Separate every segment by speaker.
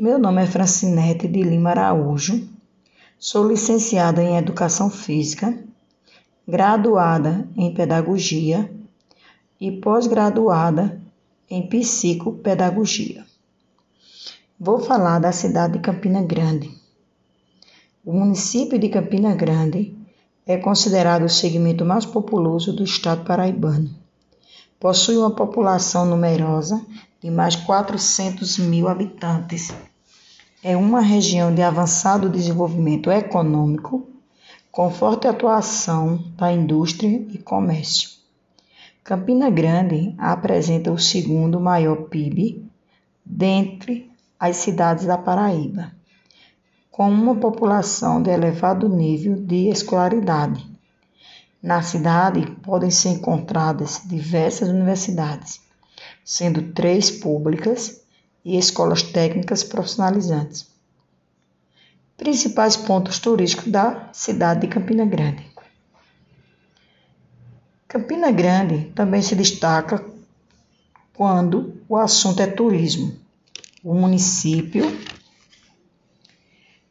Speaker 1: Meu nome é Francinete de Lima Araújo, sou licenciada em Educação Física, graduada em Pedagogia e pós-graduada em Psicopedagogia. Vou falar da cidade de Campina Grande. O município de Campina Grande é considerado o segmento mais populoso do estado paraibano. Possui uma população numerosa de mais de 400 mil habitantes. É uma região de avançado desenvolvimento econômico, com forte atuação da indústria e comércio. Campina Grande apresenta o segundo maior PIB dentre as cidades da Paraíba, com uma população de elevado nível de escolaridade. Na cidade podem ser encontradas diversas universidades sendo três públicas e escolas técnicas profissionalizantes. Principais pontos turísticos da cidade de Campina Grande. Campina Grande também se destaca quando o assunto é turismo. O município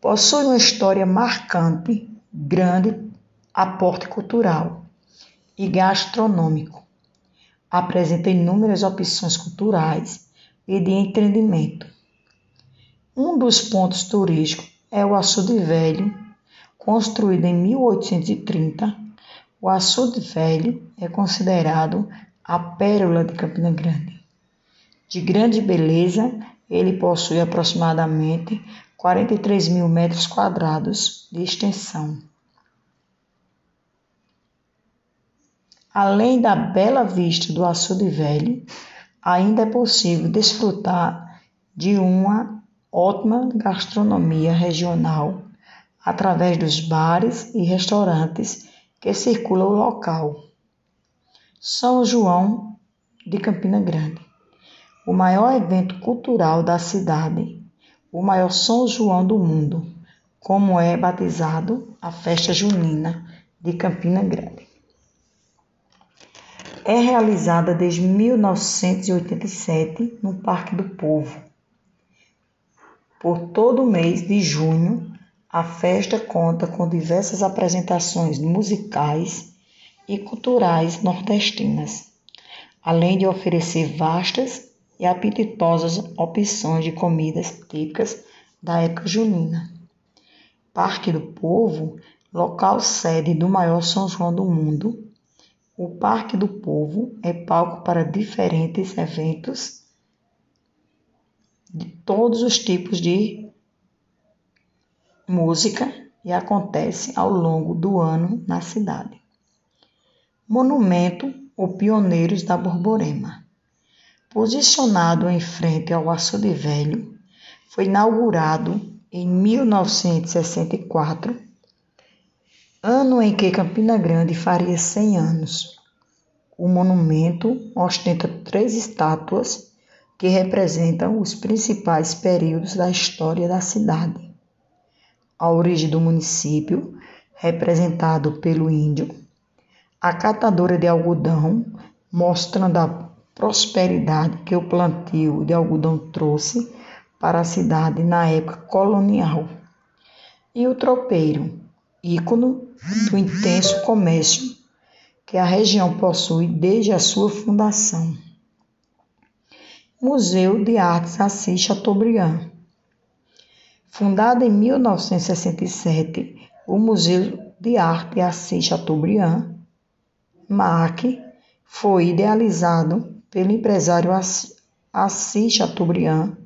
Speaker 1: possui uma história marcante, grande aporte cultural e gastronômico apresenta inúmeras opções culturais e de entretenimento. Um dos pontos turísticos é o Açude Velho, construído em 1830. O Açude Velho é considerado a pérola de Campina Grande. De grande beleza, ele possui aproximadamente 43 mil metros quadrados de extensão. Além da bela vista do açude velho, ainda é possível desfrutar de uma ótima gastronomia regional através dos bares e restaurantes que circulam o local. São João de Campina Grande, o maior evento cultural da cidade, o maior São João do mundo, como é batizado a festa junina de Campina Grande é realizada desde 1987 no Parque do Povo. Por todo o mês de junho, a festa conta com diversas apresentações musicais e culturais nordestinas, além de oferecer vastas e apetitosas opções de comidas típicas da época junina. Parque do Povo, local sede do maior São João do mundo, o Parque do Povo é palco para diferentes eventos de todos os tipos de música e acontece ao longo do ano na cidade. Monumento ou Pioneiros da Borborema. Posicionado em frente ao Açude Velho, foi inaugurado em 1964 ano em que Campina Grande faria 100 anos. O monumento ostenta três estátuas que representam os principais períodos da história da cidade. A origem do município, representado pelo índio, a catadora de algodão, mostrando a prosperidade que o plantio de algodão trouxe para a cidade na época colonial, e o tropeiro, ícone do intenso comércio que a região possui desde a sua fundação. Museu de Artes Assis Chateaubriand. Fundado em 1967, o Museu de Arte Assis Chateaubriand, MAC, foi idealizado pelo empresário Assis Chateaubriand,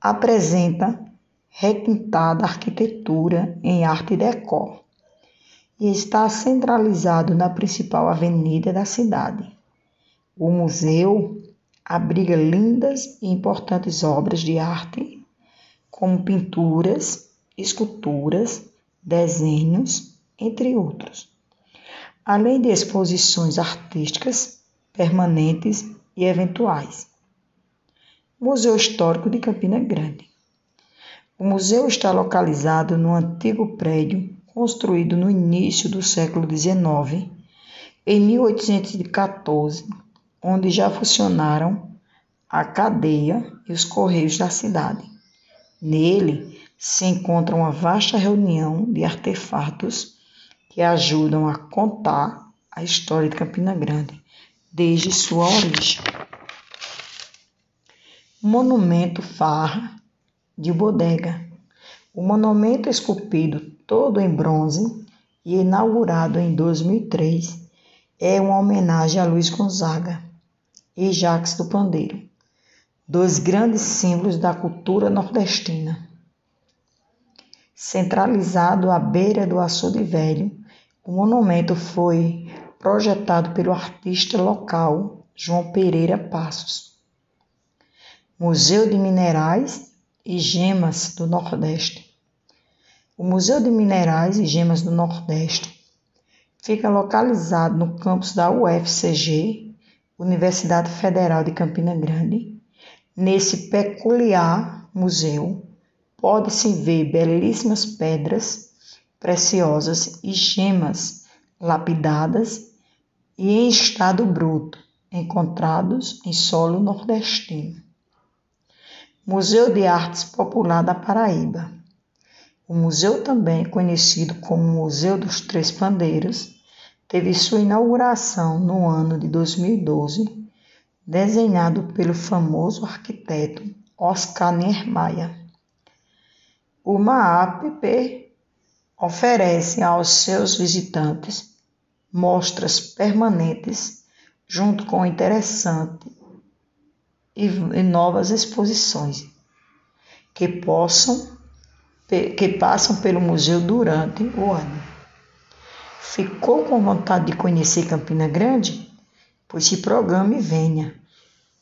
Speaker 1: apresenta requintada arquitetura em arte decor e está centralizado na principal avenida da cidade. O museu abriga lindas e importantes obras de arte, como pinturas, esculturas, desenhos, entre outros, além de exposições artísticas permanentes e eventuais. Museu Histórico de Campina Grande. O museu está localizado no antigo prédio construído no início do século XIX, em 1814, onde já funcionaram a cadeia e os correios da cidade. Nele se encontra uma vasta reunião de artefatos que ajudam a contar a história de Campina Grande desde sua origem. Monumento Farra de Bodega. O monumento esculpido todo em bronze e inaugurado em 2003 é uma homenagem a Luiz Gonzaga e Jacques do Pandeiro, dois grandes símbolos da cultura nordestina. Centralizado à beira do açude velho, o monumento foi projetado pelo artista local João Pereira Passos. Museu de Minerais e Gemas do Nordeste. O Museu de Minerais e Gemas do Nordeste fica localizado no campus da UFCG, Universidade Federal de Campina Grande. Nesse peculiar museu, pode-se ver belíssimas pedras preciosas e gemas lapidadas e em estado bruto, encontrados em solo nordestino. Museu de Artes Popular da Paraíba. O museu, também conhecido como Museu dos Três Pandeiros, teve sua inauguração no ano de 2012, desenhado pelo famoso arquiteto Oscar Niemeyer. O MAAPP oferece aos seus visitantes mostras permanentes junto com interessante e novas exposições que possam que passam pelo museu durante o ano. Ficou com vontade de conhecer Campina Grande? Pois se programe e venha.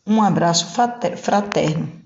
Speaker 1: Um abraço fraterno.